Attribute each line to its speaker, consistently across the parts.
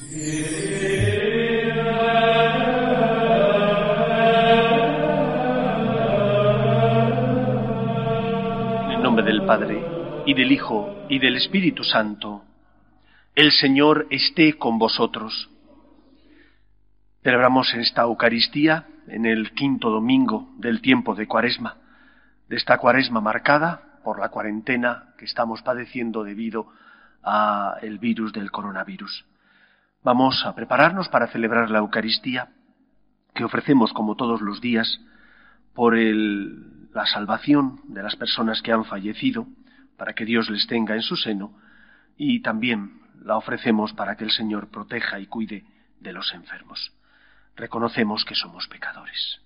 Speaker 1: En el nombre del Padre, y del Hijo, y del Espíritu Santo, el Señor esté con vosotros. Celebramos esta Eucaristía en el quinto domingo del tiempo de Cuaresma, de esta Cuaresma marcada por la cuarentena que estamos padeciendo debido al virus del coronavirus. Vamos a prepararnos para celebrar la Eucaristía que ofrecemos como todos los días por la salvación de las personas que han fallecido, para que Dios les tenga en su seno, y también la ofrecemos para que el Señor proteja y cuide de los enfermos. Reconocemos que somos pecadores.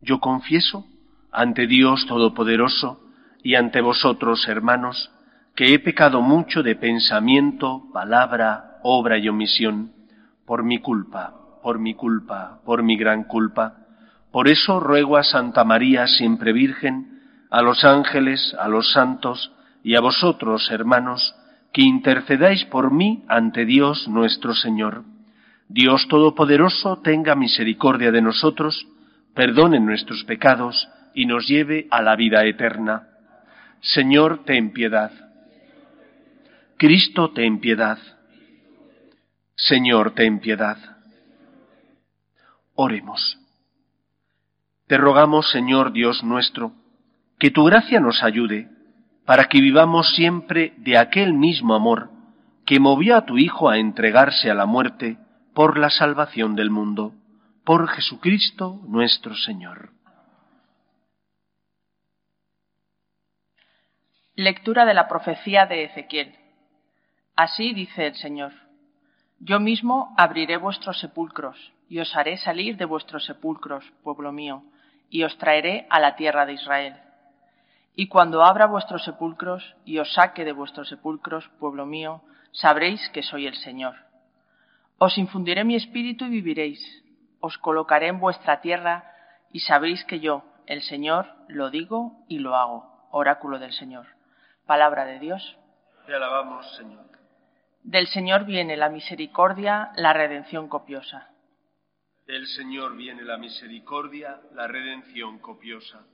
Speaker 1: Yo confieso ante Dios Todopoderoso y ante vosotros, hermanos, que he pecado mucho de pensamiento, palabra, obra y omisión, por mi culpa, por mi culpa, por mi gran culpa. Por eso ruego a Santa María, siempre Virgen, a los ángeles, a los santos y a vosotros, hermanos, que intercedáis por mí ante Dios nuestro Señor. Dios Todopoderoso tenga misericordia de nosotros, perdone nuestros pecados y nos lleve a la vida eterna. Señor, ten piedad. Cristo, ten piedad. Señor, ten piedad. Oremos. Te rogamos, Señor Dios nuestro, que tu gracia nos ayude para que vivamos siempre de aquel mismo amor que movió a tu Hijo a entregarse a la muerte por la salvación del mundo, por Jesucristo nuestro Señor.
Speaker 2: Lectura de la profecía de Ezequiel. Así dice el Señor. Yo mismo abriré vuestros sepulcros, y os haré salir de vuestros sepulcros, pueblo mío, y os traeré a la tierra de Israel. Y cuando abra vuestros sepulcros, y os saque de vuestros sepulcros, pueblo mío, sabréis que soy el Señor. Os infundiré mi espíritu y viviréis. Os colocaré en vuestra tierra, y sabréis que yo, el Señor, lo digo y lo hago. Oráculo del Señor. Palabra de Dios.
Speaker 1: Te alabamos, Señor.
Speaker 2: Del Señor viene la misericordia, la redención copiosa.
Speaker 1: Del Señor viene la misericordia, la redención copiosa.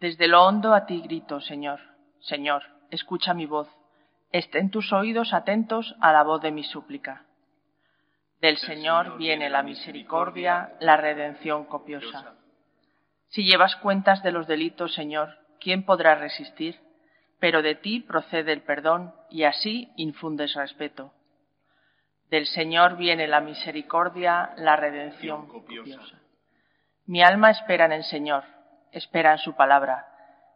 Speaker 2: Desde lo hondo a ti grito, Señor. Señor, escucha mi voz. Estén tus oídos atentos a la voz de mi súplica. Del Señor viene la misericordia, la redención copiosa. Si llevas cuentas de los delitos, Señor, ¿quién podrá resistir? Pero de ti procede el perdón y así infundes respeto. Del Señor viene la misericordia, la redención copiosa. Mi alma espera en el Señor, espera en su palabra.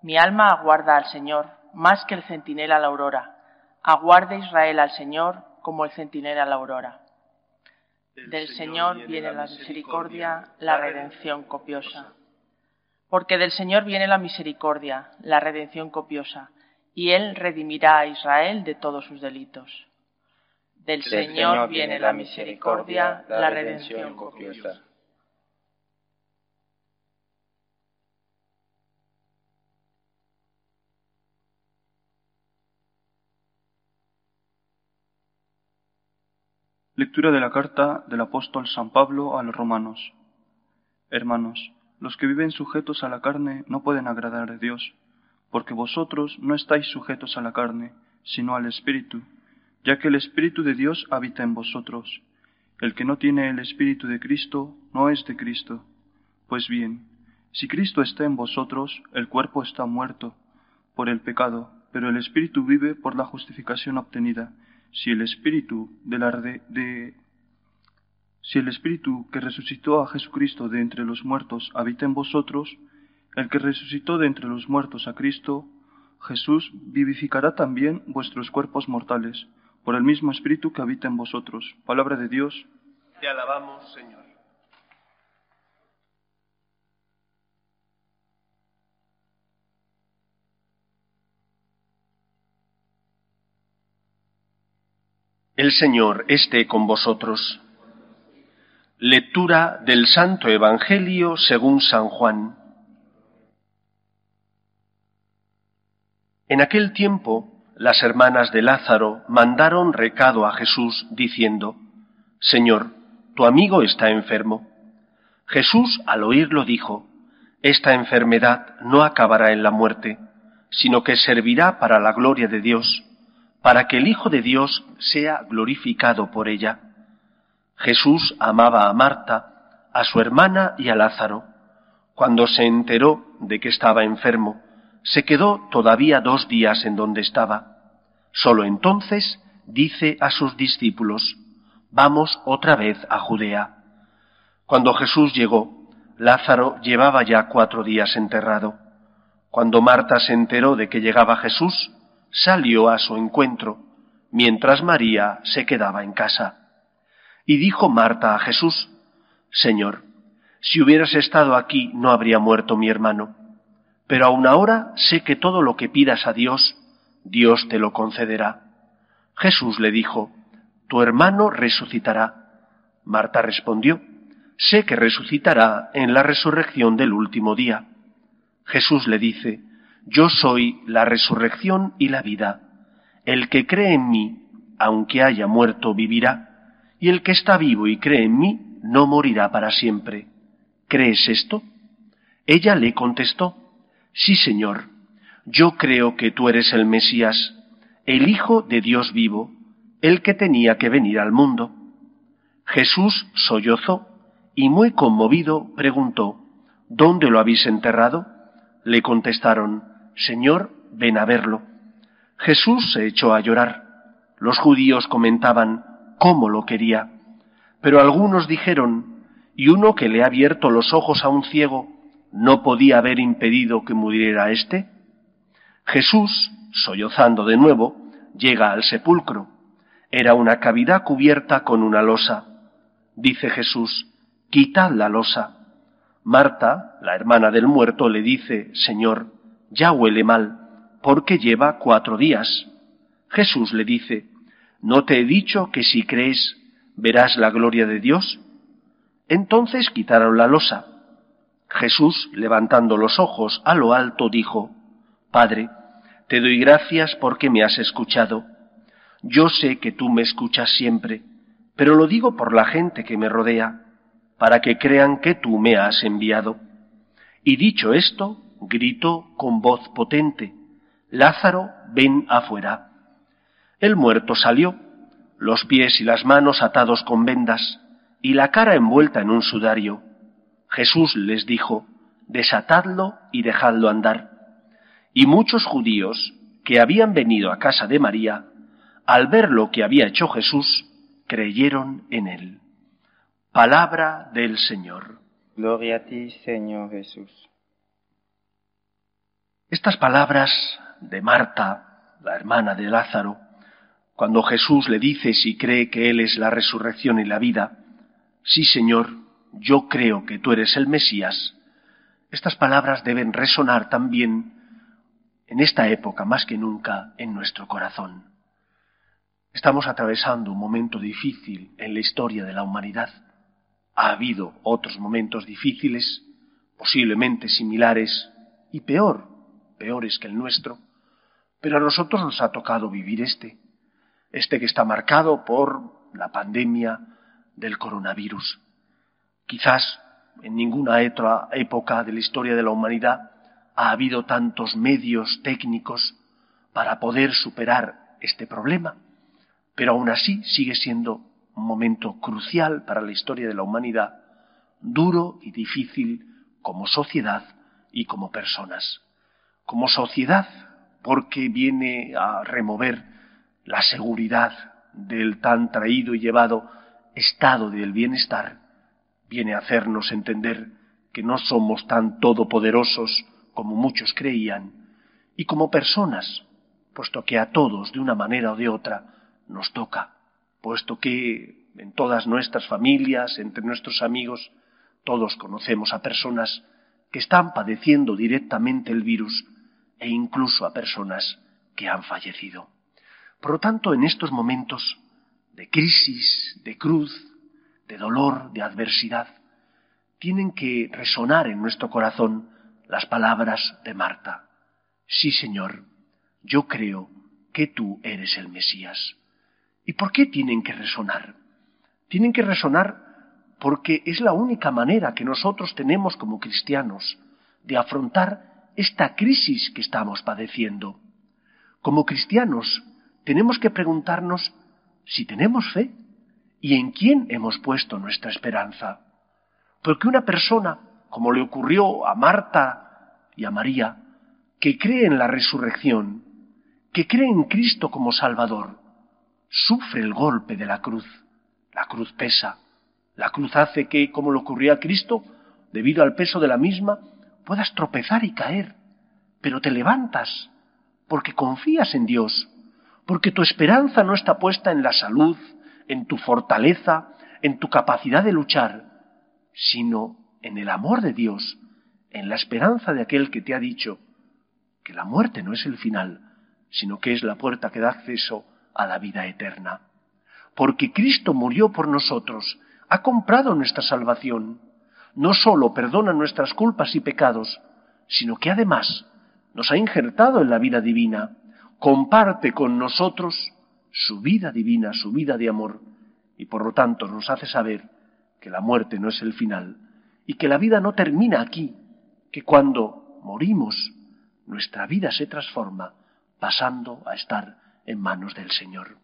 Speaker 2: Mi alma aguarda al Señor más que el centinela a la aurora. Aguarde Israel al Señor como el centinela a la aurora. Del Señor viene la misericordia, la redención copiosa. Porque del Señor viene la misericordia, la redención copiosa y él redimirá a Israel de todos sus delitos. Del, Señor, viene la misericordia, la redención copiosa.
Speaker 3: Lectura de la carta del apóstol San Pablo a los romanos. Hermanos, los que viven sujetos a la carne no pueden agradar a Dios porque vosotros no estáis sujetos a la carne, sino al Espíritu, ya que el Espíritu de Dios habita en vosotros. El que no tiene el Espíritu de Cristo no es de Cristo. Pues bien, si Cristo está en vosotros, el cuerpo está muerto por el pecado, pero el Espíritu vive por la justificación obtenida. Si el Espíritu de la de, si el Espíritu que resucitó a Jesucristo de entre los muertos habita en vosotros, el que resucitó de entre los muertos a Cristo, Jesús, vivificará también vuestros cuerpos mortales, por el mismo Espíritu que habita en vosotros. Palabra de Dios.
Speaker 1: Te alabamos, Señor. El Señor esté con vosotros. Lectura del Santo Evangelio según San Juan. En aquel tiempo, las hermanas de Lázaro mandaron recado a Jesús diciendo, Señor, tu amigo está enfermo. Jesús al oírlo dijo, Esta enfermedad no acabará en la muerte, sino que servirá para la gloria de Dios, para que el Hijo de Dios sea glorificado por ella. Jesús amaba a Marta, a su hermana y a Lázaro. Cuando se enteró de que estaba enfermo, se quedó todavía dos días en donde estaba. Solo entonces dice a sus discípulos, Vamos otra vez a Judea. Cuando Jesús llegó, Lázaro llevaba ya cuatro días enterrado. Cuando Marta se enteró de que llegaba Jesús, salió a su encuentro, mientras María se quedaba en casa. Y dijo Marta a Jesús, Señor, si hubieras estado aquí no habría muerto mi hermano, pero aun ahora sé que todo lo que pidas a Dios, Dios te lo concederá. Jesús le dijo, Tu hermano resucitará. Marta respondió, Sé que resucitará en la resurrección del último día. Jesús le dice, Yo soy la resurrección y la vida. El que cree en mí, aunque haya muerto, vivirá, y el que está vivo y cree en mí, no morirá para siempre. ¿Crees esto? Ella le contestó, Sí, Señor, yo creo que tú eres el Mesías, el Hijo de Dios vivo, el que tenía que venir al mundo. Jesús sollozó y muy conmovido preguntó, ¿Dónde lo habéis enterrado? Le contestaron, Señor, ven a verlo. Jesús se echó a llorar. Los judíos comentaban cómo lo quería. Pero algunos dijeron, ¿y uno que le ha abierto los ojos a un ciego no podía haber impedido que muriera éste? Jesús, sollozando de nuevo, llega al sepulcro. Era una cavidad cubierta con una losa. Dice Jesús, quitad la losa. Marta, la hermana del muerto, le dice, Señor, ya huele mal, porque lleva cuatro días. Jesús le dice, ¿no te he dicho que si crees verás la gloria de Dios? Entonces quitaron la losa. Jesús, levantando los ojos a lo alto, dijo, Padre, te doy gracias porque me has escuchado. Yo sé que tú me escuchas siempre, pero lo digo por la gente que me rodea para que crean que tú me has enviado. Y dicho esto, gritó con voz potente, Lázaro, ven afuera. El muerto salió, los pies y las manos atados con vendas, y la cara envuelta en un sudario. Jesús les dijo, desatadlo y dejadlo andar. Y muchos judíos que habían venido a casa de María, al ver lo que había hecho Jesús, creyeron en él. Palabra del Señor.
Speaker 4: Gloria a ti, Señor Jesús.
Speaker 1: Estas palabras de Marta, la hermana de Lázaro, cuando Jesús le dice si cree que Él es la resurrección y la vida, sí, Señor, yo creo que tú eres el Mesías, estas palabras deben resonar también en esta época más que nunca en nuestro corazón. Estamos atravesando un momento difícil en la historia de la humanidad ha habido otros momentos difíciles, posiblemente similares y peor, peores que el nuestro, pero a nosotros nos ha tocado vivir este, este que está marcado por la pandemia del coronavirus. Quizás en ninguna otra época de la historia de la humanidad ha habido tantos medios técnicos para poder superar este problema, pero aún así sigue siendo un momento crucial para la historia de la humanidad, duro y difícil como sociedad y como personas. Como sociedad, porque viene a remover la seguridad del tan traído y llevado estado del bienestar, viene a hacernos entender que no somos tan todopoderosos como muchos creían, y como personas, puesto que a todos, de una manera o de otra, nos toca puesto que en todas nuestras familias, entre nuestros amigos, todos conocemos a personas que están padeciendo directamente el virus e incluso a personas que han fallecido. Por lo tanto, en estos momentos de crisis, de cruz, de dolor, de adversidad, tienen que resonar en nuestro corazón las palabras de Marta. Sí, Señor, yo creo que tú eres el Mesías. ¿Y por qué tienen que resonar? Tienen que resonar porque es la única manera que nosotros tenemos como cristianos de afrontar esta crisis que estamos padeciendo. Como cristianos tenemos que preguntarnos si tenemos fe y en quién hemos puesto nuestra esperanza. Porque una persona, como le ocurrió a Marta y a María, que cree en la resurrección, que cree en Cristo como Salvador, sufre el golpe de la cruz. La cruz pesa. La cruz hace que, como le ocurrió a Cristo, debido al peso de la misma, puedas tropezar y caer. Pero te levantas, porque confías en Dios, porque tu esperanza no está puesta en la salud, en tu fortaleza, en tu capacidad de luchar, sino en el amor de Dios, en la esperanza de aquel que te ha dicho que la muerte no es el final, sino que es la puerta que da acceso a la vida eterna. Porque Cristo murió por nosotros, ha comprado nuestra salvación, no sólo perdona nuestras culpas y pecados, sino que además nos ha injertado en la vida divina, comparte con nosotros su vida divina, su vida de amor, y por lo tanto nos hace saber que la muerte no es el final y que la vida no termina aquí, que cuando morimos nuestra vida se transforma pasando a estar en manos del Señor.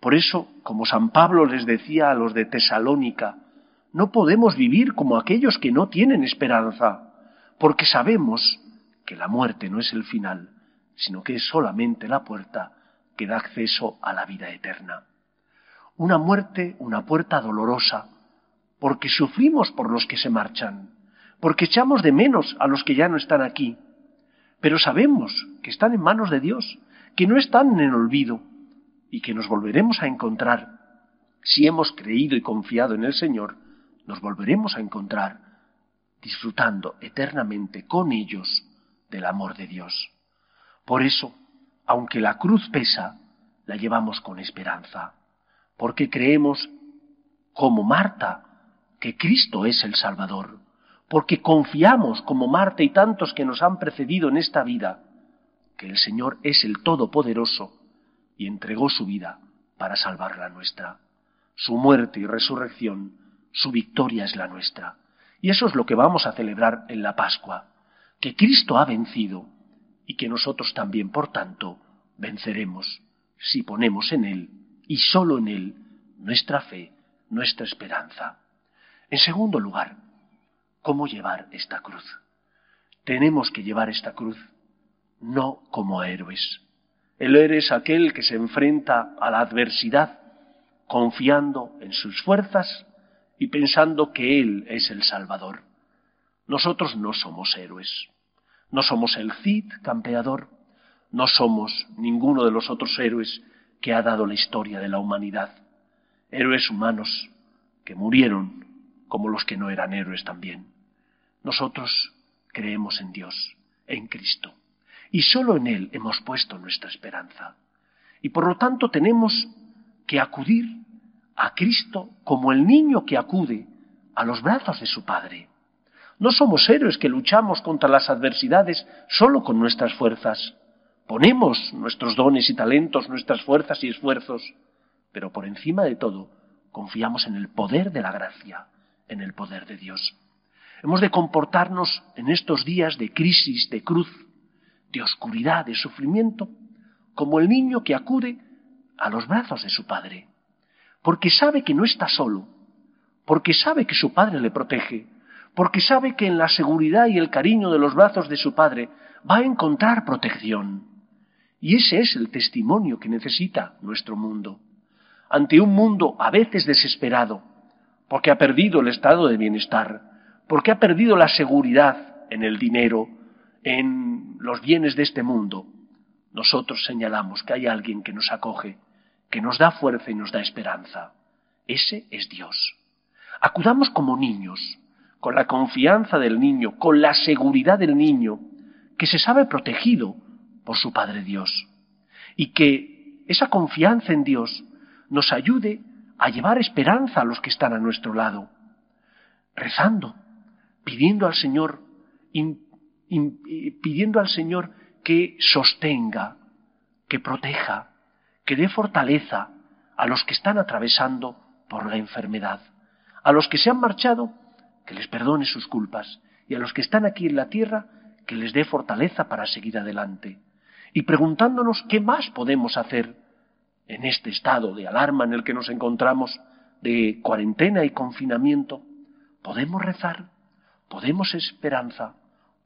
Speaker 1: Por eso, como San Pablo les decía a los de Tesalónica, no podemos vivir como aquellos que no tienen esperanza, porque sabemos que la muerte no es el final, sino que es solamente la puerta que da acceso a la vida eterna. Una muerte, una puerta dolorosa, porque sufrimos por los que se marchan, porque echamos de menos a los que ya no están aquí, pero sabemos que están en manos de Dios, que no están en el olvido y que nos volveremos a encontrar. Si hemos creído y confiado en el Señor, nos volveremos a encontrar disfrutando eternamente con ellos del amor de Dios. Por eso, aunque la cruz pesa, la llevamos con esperanza, porque creemos, como Marta, que Cristo es el Salvador, porque confiamos, como Marta y tantos que nos han precedido en esta vida, que el Señor es el Todopoderoso y entregó su vida para salvar la nuestra. Su muerte y resurrección, su victoria es la nuestra. Y eso es lo que vamos a celebrar en la Pascua, que Cristo ha vencido y que nosotros también, por tanto, venceremos si ponemos en Él y solo en Él nuestra fe, nuestra esperanza. En segundo lugar, ¿cómo llevar esta cruz? Tenemos que llevar esta cruz no como héroes. El héroe es aquel que se enfrenta a la adversidad confiando en sus fuerzas y pensando que Él es el Salvador. Nosotros no somos héroes. No somos el Cid campeador, no somos ninguno de los otros héroes que ha dado la historia de la humanidad. Héroes humanos que murieron como los que no eran héroes también. Nosotros creemos en Dios, en Cristo, y sólo en Él hemos puesto nuestra esperanza. Y por lo tanto tenemos que acudir a Cristo como el niño que acude a los brazos de su Padre. No somos héroes que luchamos contra las adversidades solo con nuestras fuerzas. Ponemos nuestros dones y talentos, nuestras fuerzas y esfuerzos, pero por encima de todo confiamos en el poder de la gracia, en el poder de Dios. Hemos de comportarnos en estos días de crisis, de cruz, de oscuridad, de sufrimiento, como el niño que acude a los brazos de su padre, porque sabe que no está solo, porque sabe que su padre le protege, porque sabe que en la seguridad y el cariño de los brazos de su Padre va a encontrar protección. Y ese es el testimonio que necesita nuestro mundo. Ante un mundo a veces desesperado, porque ha perdido el estado de bienestar, porque ha perdido la seguridad en el dinero, en los bienes de este mundo, nosotros señalamos que hay alguien que nos acoge, que nos da fuerza y nos da esperanza. Ese es Dios. Acudamos como niños, con la confianza del niño, con la seguridad del niño, que se sabe protegido por su Padre Dios. Y que esa confianza en Dios nos ayude a llevar esperanza a los que están a nuestro lado, rezando, pidiendo al Señor, pidiendo al Señor que sostenga, que proteja, que dé fortaleza a los que están atravesando por la enfermedad, a los que se han marchado, que les perdone sus culpas, y a los que están aquí en la tierra, que les dé fortaleza para seguir adelante. Y preguntándonos qué más podemos hacer en este estado de alarma en el que nos encontramos, de cuarentena y confinamiento, podemos rezar, podemos esperanza,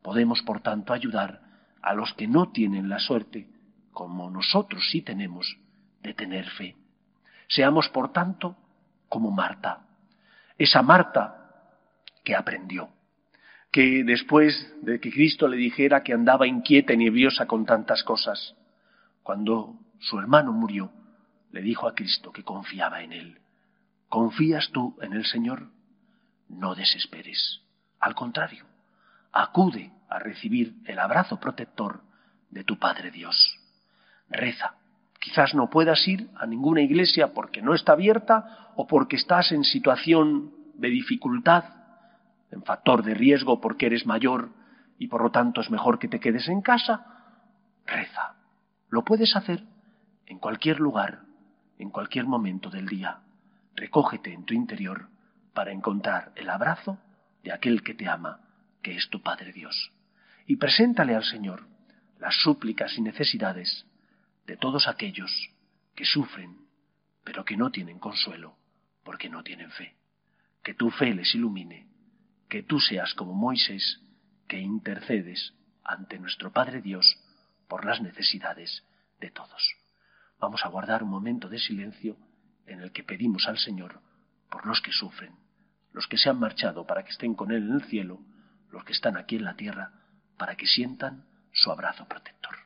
Speaker 1: podemos por tanto ayudar a los que no tienen la suerte, como nosotros sí tenemos, de tener fe. Seamos por tanto como Marta, esa Marta que aprendió, que después de que Cristo le dijera que andaba inquieta y nerviosa con tantas cosas, cuando su hermano murió, le dijo a Cristo que confiaba en él. ¿Confías tú en el Señor? No desesperes. Al contrario, acude a recibir el abrazo protector de tu Padre Dios. Reza. Quizás no puedas ir a ninguna iglesia porque no está abierta o porque estás en situación de dificultad, en factor de riesgo porque eres mayor y por lo tanto es mejor que te quedes en casa. Reza. Lo puedes hacer en cualquier lugar, en cualquier momento del día. Recógete en tu interior para encontrar el abrazo de aquel que te ama, que es tu Padre Dios. Y preséntale al Señor las súplicas y necesidades de todos aquellos que sufren, pero que no tienen consuelo, porque no tienen fe. Que tu fe les ilumine, que tú seas como Moisés, que intercedes ante nuestro Padre Dios por las necesidades de todos. Vamos a guardar un momento de silencio en el que pedimos al Señor por los que sufren, los que se han marchado para que estén con Él en el cielo, los que están aquí en la tierra para que sientan su abrazo protector.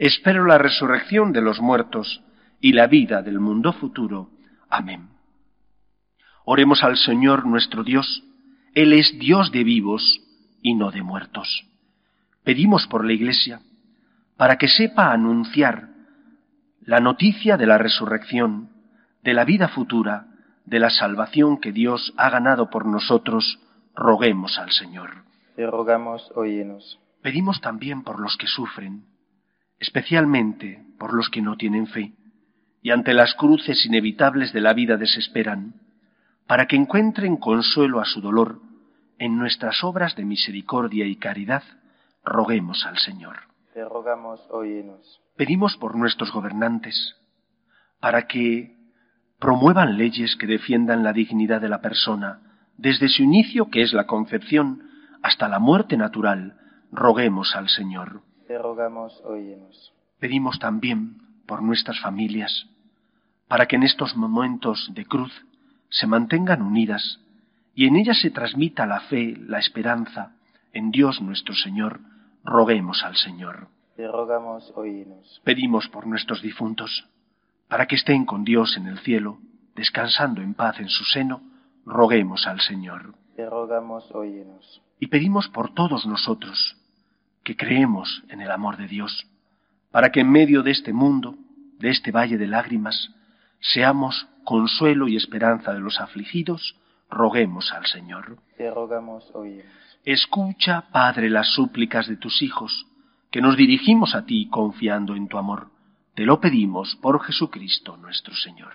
Speaker 1: Espero la resurrección de los muertos y la vida del mundo futuro. Amén. Oremos al Señor nuestro Dios. Él es Dios de vivos y no de muertos. Pedimos por la Iglesia para que sepa anunciar la noticia de la resurrección, de la vida futura, de la salvación que Dios ha ganado por nosotros, roguemos al Señor.
Speaker 4: Te rogamos, óyenos.
Speaker 1: Pedimos también por los que sufren, especialmente por los que no tienen fe y ante las cruces inevitables de la vida desesperan, para que encuentren consuelo a su dolor en nuestras obras de misericordia y caridad, roguemos al Señor.
Speaker 4: Te rogamos, óyenos.
Speaker 1: Pedimos por nuestros gobernantes, para que, promuevan leyes que defiendan la dignidad de la persona, desde su inicio, que es la concepción, hasta la muerte natural, roguemos al Señor.
Speaker 4: Te rogamos, óyenos.
Speaker 1: Pedimos también por nuestras familias, para que en estos momentos de cruz se mantengan unidas y en ellas se transmita la fe, la esperanza en Dios nuestro Señor, roguemos al Señor.
Speaker 4: Te rogamos, óyenos.
Speaker 1: Pedimos por nuestros difuntos, para que estén con Dios en el cielo, descansando en paz en su seno, roguemos al Señor.
Speaker 4: Te rogamos, óyenos.
Speaker 1: Y pedimos por todos nosotros, que creemos en el amor de Dios, para que en medio de este mundo, de este valle de lágrimas, seamos consuelo y esperanza de los afligidos, roguemos al Señor.
Speaker 4: Te rogamos, óyenos.
Speaker 1: Escucha, Padre, las súplicas de tus hijos, que nos dirigimos a ti confiando en tu amor. Te lo pedimos por Jesucristo nuestro Señor.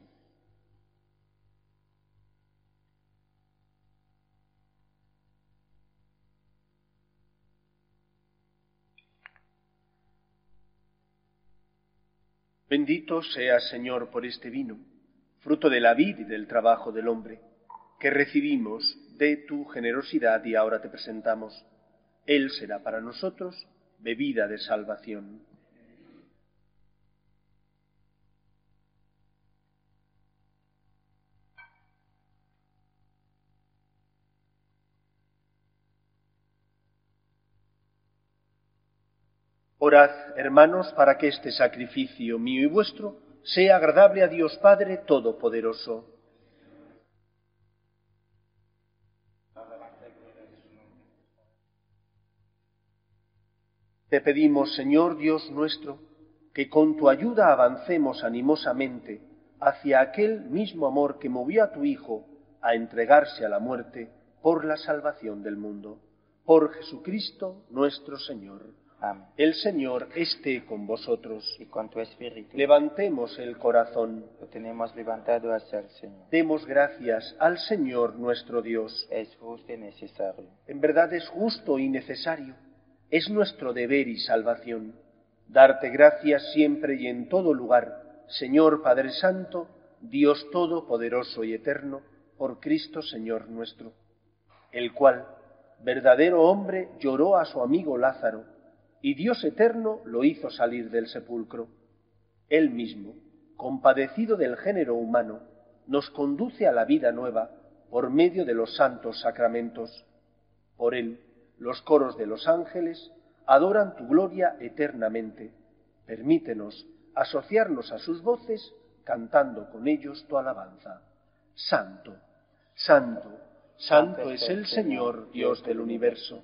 Speaker 1: Bendito seas, Señor, por este vino, fruto de la vid y del trabajo del hombre, que recibimos de tu generosidad y ahora te presentamos. Él será para nosotros bebida de salvación. Orad, hermanos, para que este sacrificio mío y vuestro sea agradable a Dios Padre Todopoderoso. Te pedimos, Señor Dios nuestro, que con tu ayuda avancemos animosamente hacia aquel mismo amor que movió a tu Hijo a entregarse a la muerte por la salvación del mundo. Por Jesucristo nuestro Señor.
Speaker 4: Amén.
Speaker 1: El Señor esté con vosotros.
Speaker 4: Y con tu espíritu
Speaker 1: Levantemos el corazón.
Speaker 4: lo tenemos levantado hacia el Señor.
Speaker 1: Demos gracias al Señor nuestro Dios.
Speaker 4: Es justo y necesario.
Speaker 1: En verdad es justo y necesario. Es nuestro deber y salvación. Darte gracias siempre y en todo lugar, Señor Padre Santo, Dios Todopoderoso y Eterno, por Cristo Señor nuestro, el cual, verdadero hombre, lloró a su amigo Lázaro, y Dios eterno lo hizo salir del sepulcro. Él mismo, compadecido del género humano, nos conduce a la vida nueva por medio de los santos sacramentos. Por él, los coros de los ángeles adoran tu gloria eternamente. Permítenos asociarnos a sus voces cantando con ellos tu alabanza. Santo, santo, santo es el Señor, Dios del universo.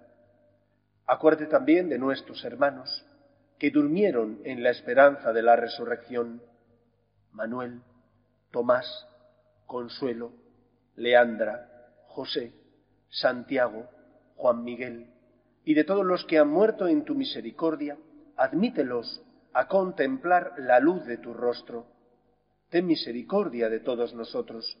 Speaker 1: Acuerde también de nuestros hermanos que durmieron en la esperanza de la resurrección, Manuel, Tomás, Consuelo, Leandra, José, Santiago, Juan Miguel, y de todos los que han muerto en tu misericordia, admítelos a contemplar la luz de tu rostro. Ten misericordia de todos nosotros,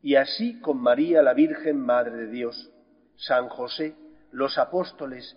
Speaker 1: y así con María la Virgen Madre de Dios, San José, los apóstoles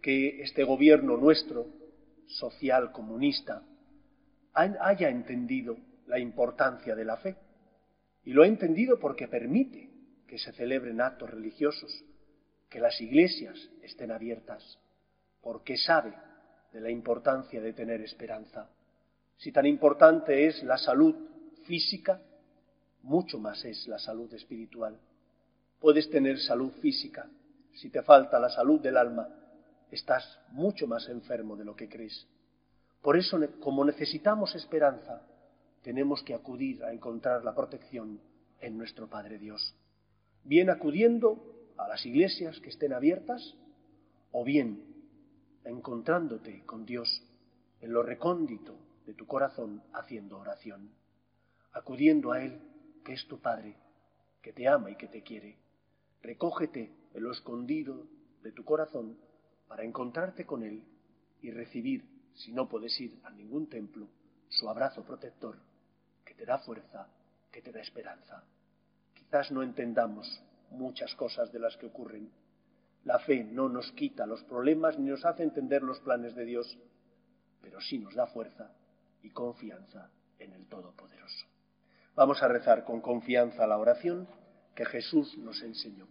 Speaker 1: que este gobierno nuestro, social, comunista, haya entendido la importancia de la fe. Y lo ha entendido porque permite que se celebren actos religiosos, que las iglesias estén abiertas, porque sabe de la importancia de tener esperanza. Si tan importante es la salud física, mucho más es la salud espiritual. Puedes tener salud física, si te falta la salud del alma, estás mucho más enfermo de lo que crees. Por eso, como necesitamos esperanza, tenemos que acudir a encontrar la protección en nuestro Padre Dios. Bien acudiendo a las iglesias que estén abiertas o bien encontrándote con Dios en lo recóndito de tu corazón haciendo oración, acudiendo a Él, que es tu Padre, que te ama y que te quiere. Recógete en lo escondido de tu corazón para encontrarte con Él y recibir, si no puedes ir a ningún templo, su abrazo protector, que te da fuerza, que te da esperanza. Quizás no entendamos muchas cosas de las que ocurren. La fe no nos quita los problemas ni nos hace entender los planes de Dios, pero sí nos da fuerza y confianza en el Todopoderoso. Vamos a rezar con confianza la oración que Jesús nos enseñó.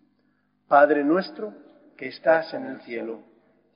Speaker 1: Padre nuestro que estás en el cielo,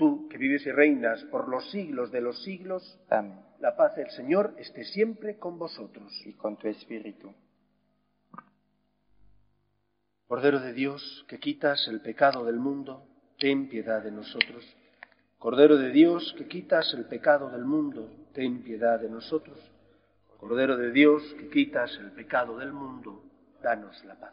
Speaker 1: Tú, que vives y reinas por los siglos de los siglos,
Speaker 4: Amén.
Speaker 1: la paz del Señor esté siempre con vosotros.
Speaker 4: Y con tu espíritu.
Speaker 1: Cordero de Dios, que quitas el pecado del mundo, ten piedad de nosotros. Cordero de Dios, que quitas el pecado del mundo, ten piedad de nosotros. Cordero de Dios, que quitas el pecado del mundo, danos la paz.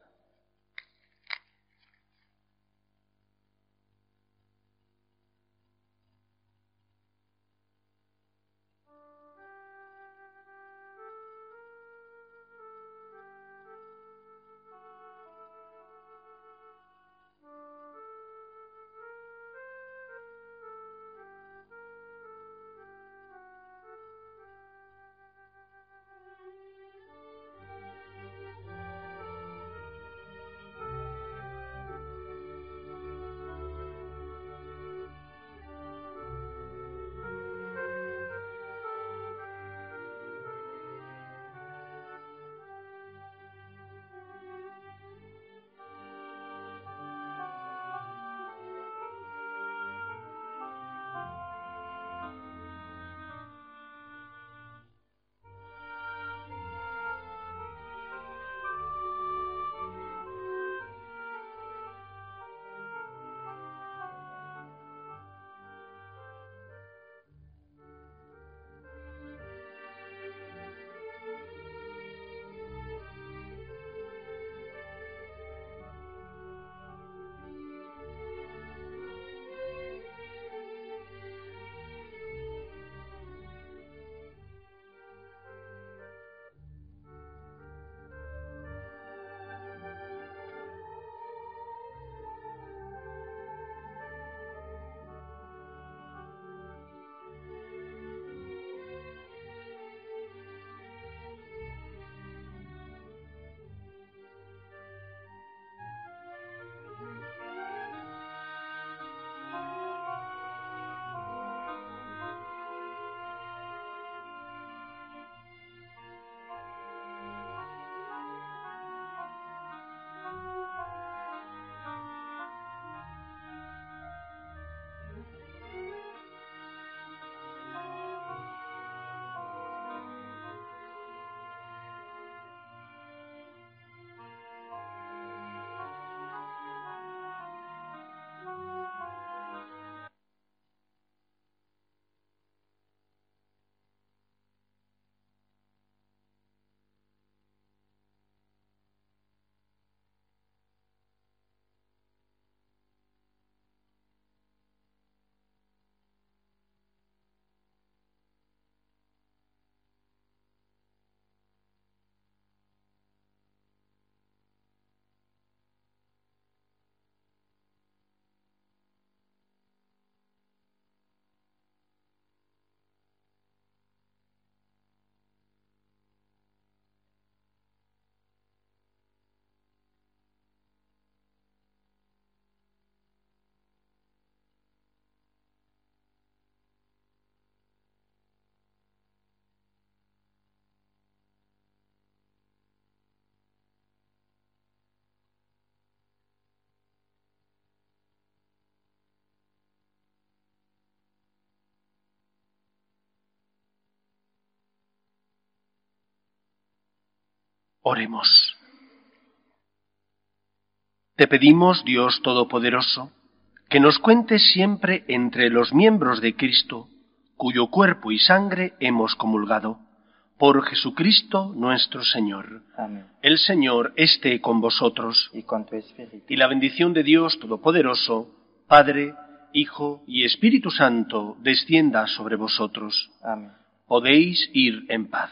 Speaker 1: Oremos. Te pedimos, Dios Todopoderoso, que nos cuentes siempre entre los miembros de Cristo, cuyo cuerpo y sangre hemos comulgado, por Jesucristo nuestro Señor.
Speaker 4: Amén.
Speaker 1: El Señor esté con vosotros,
Speaker 4: Y con tu espíritu.
Speaker 1: y la bendición de Dios Todopoderoso, Padre, Hijo y Espíritu Santo, descienda sobre vosotros.
Speaker 4: Amén.
Speaker 1: Podéis ir en paz.